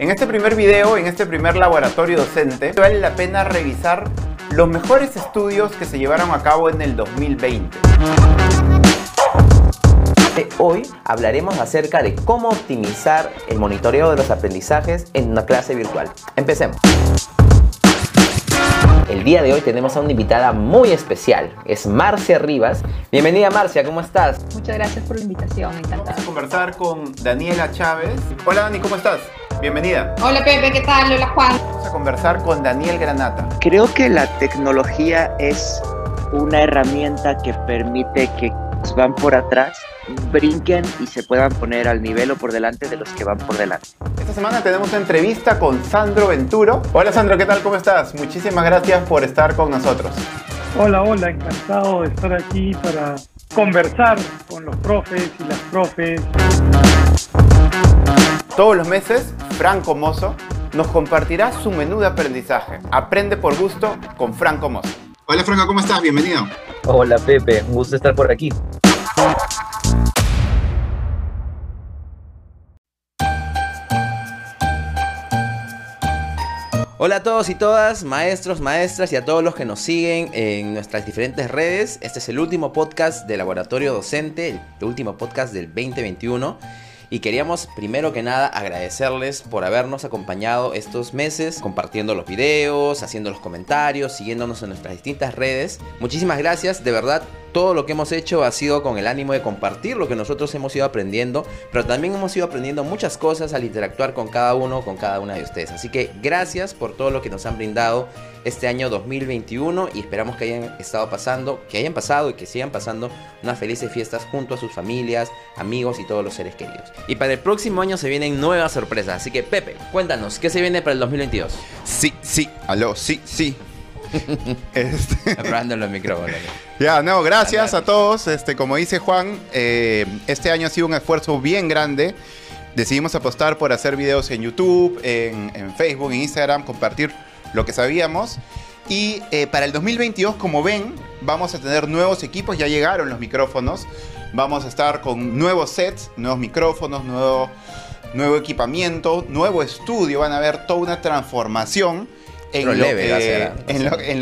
En este primer video, en este primer laboratorio docente, vale la pena revisar los mejores estudios que se llevaron a cabo en el 2020. Hoy hablaremos acerca de cómo optimizar el monitoreo de los aprendizajes en una clase virtual. Empecemos. El día de hoy tenemos a una invitada muy especial, es Marcia Rivas. Bienvenida Marcia, ¿cómo estás? Muchas gracias por la invitación, encantada. Vamos a conversar con Daniela Chávez. Hola Dani, ¿cómo estás? Bienvenida. Hola Pepe, ¿qué tal? Hola Juan. Vamos a conversar con Daniel Granata. Creo que la tecnología es una herramienta que permite que los van por atrás brinquen y se puedan poner al nivel o por delante de los que van por delante. Esta semana tenemos una entrevista con Sandro Venturo. Hola Sandro, ¿qué tal? ¿Cómo estás? Muchísimas gracias por estar con nosotros. Hola, hola, encantado de estar aquí para conversar con los profes y las profes. Todos los meses, Franco Mozo nos compartirá su menú de aprendizaje. Aprende por gusto con Franco Mozo. Hola Franco, ¿cómo estás? Bienvenido. Hola Pepe, un gusto estar por aquí. Hola a todos y todas, maestros, maestras y a todos los que nos siguen en nuestras diferentes redes. Este es el último podcast de Laboratorio Docente, el último podcast del 2021. Y queríamos primero que nada agradecerles por habernos acompañado estos meses, compartiendo los videos, haciendo los comentarios, siguiéndonos en nuestras distintas redes. Muchísimas gracias, de verdad todo lo que hemos hecho ha sido con el ánimo de compartir lo que nosotros hemos ido aprendiendo, pero también hemos ido aprendiendo muchas cosas al interactuar con cada uno, con cada una de ustedes. Así que gracias por todo lo que nos han brindado este año 2021 y esperamos que hayan estado pasando, que hayan pasado y que sigan pasando unas felices fiestas junto a sus familias, amigos y todos los seres queridos. Y para el próximo año se vienen nuevas sorpresas, así que Pepe, cuéntanos, ¿qué se viene para el 2022? Sí, sí, aló, sí, sí. este... Los micrófonos. Ya, no, gracias a todos. Este, como dice Juan, eh, este año ha sido un esfuerzo bien grande. Decidimos apostar por hacer videos en YouTube, en, en Facebook, en Instagram, compartir lo que sabíamos. Y eh, para el 2022, como ven, vamos a tener nuevos equipos. Ya llegaron los micrófonos. Vamos a estar con nuevos sets, nuevos micrófonos, nuevo, nuevo equipamiento, nuevo estudio. Van a ver toda una transformación en,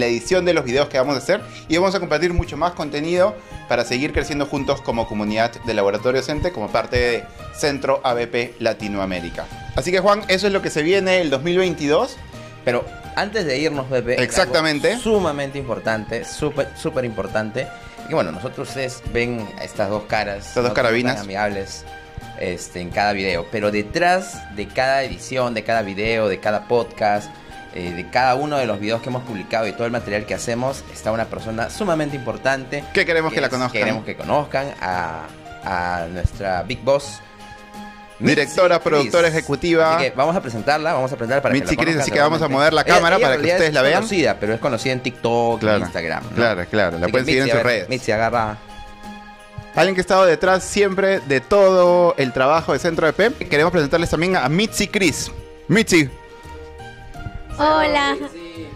la, edición de los videos que vamos a hacer y vamos a compartir mucho más contenido para seguir creciendo juntos como comunidad de Laboratorio Docente, como parte de Centro ABP Latinoamérica. Así que Juan, eso es lo que se viene el 2022. Pero antes de irnos, Pepe, exactamente, sumamente importante, súper, súper importante. Y bueno, nosotros ustedes ven estas dos caras, estas dos carabinas amigables este, en cada video, pero detrás de cada edición, de cada video, de cada podcast, eh, de cada uno de los videos que hemos publicado y todo el material que hacemos está una persona sumamente importante. Que queremos que, que la conozcan. Queremos que conozcan a, a nuestra Big Boss. Directora, Mitzi productora Chris. ejecutiva. Así que vamos a presentarla, vamos a presentarla para Mitzi que la Chris, así que vamos a mover la cámara ella, ella para que ustedes la vean. Es conocida, pero es conocida en TikTok, claro, en Instagram. ¿no? Claro, claro, la así pueden seguir Mitzi, en sus ver, redes. Mitzi, agarra. Alguien que ha estado detrás siempre de todo el trabajo de Centro de PEP. Queremos presentarles también a Mitzi Chris. Mitzi. Hola.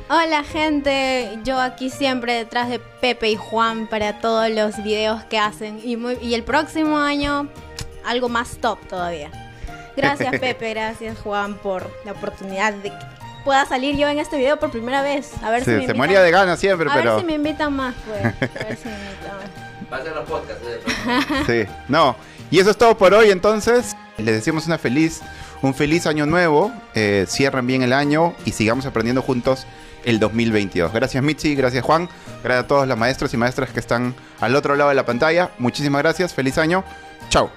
Hola gente, yo aquí siempre detrás de Pepe y Juan para todos los videos que hacen y, muy, y el próximo año algo más top todavía. Gracias Pepe, gracias Juan por la oportunidad de que pueda salir yo en este video por primera vez. A ver sí, si me se invitan. moría de ganas siempre, a pero. ver si me invitan más, pues. A ver si me invitan más. Va a ser los podcasts. sí, no. Y eso es todo por hoy, entonces. Les deseamos una feliz, un feliz año nuevo. Eh, cierren bien el año y sigamos aprendiendo juntos el 2022. Gracias Michi, gracias Juan, gracias a todos los maestros y maestras que están al otro lado de la pantalla. Muchísimas gracias, feliz año. Chao.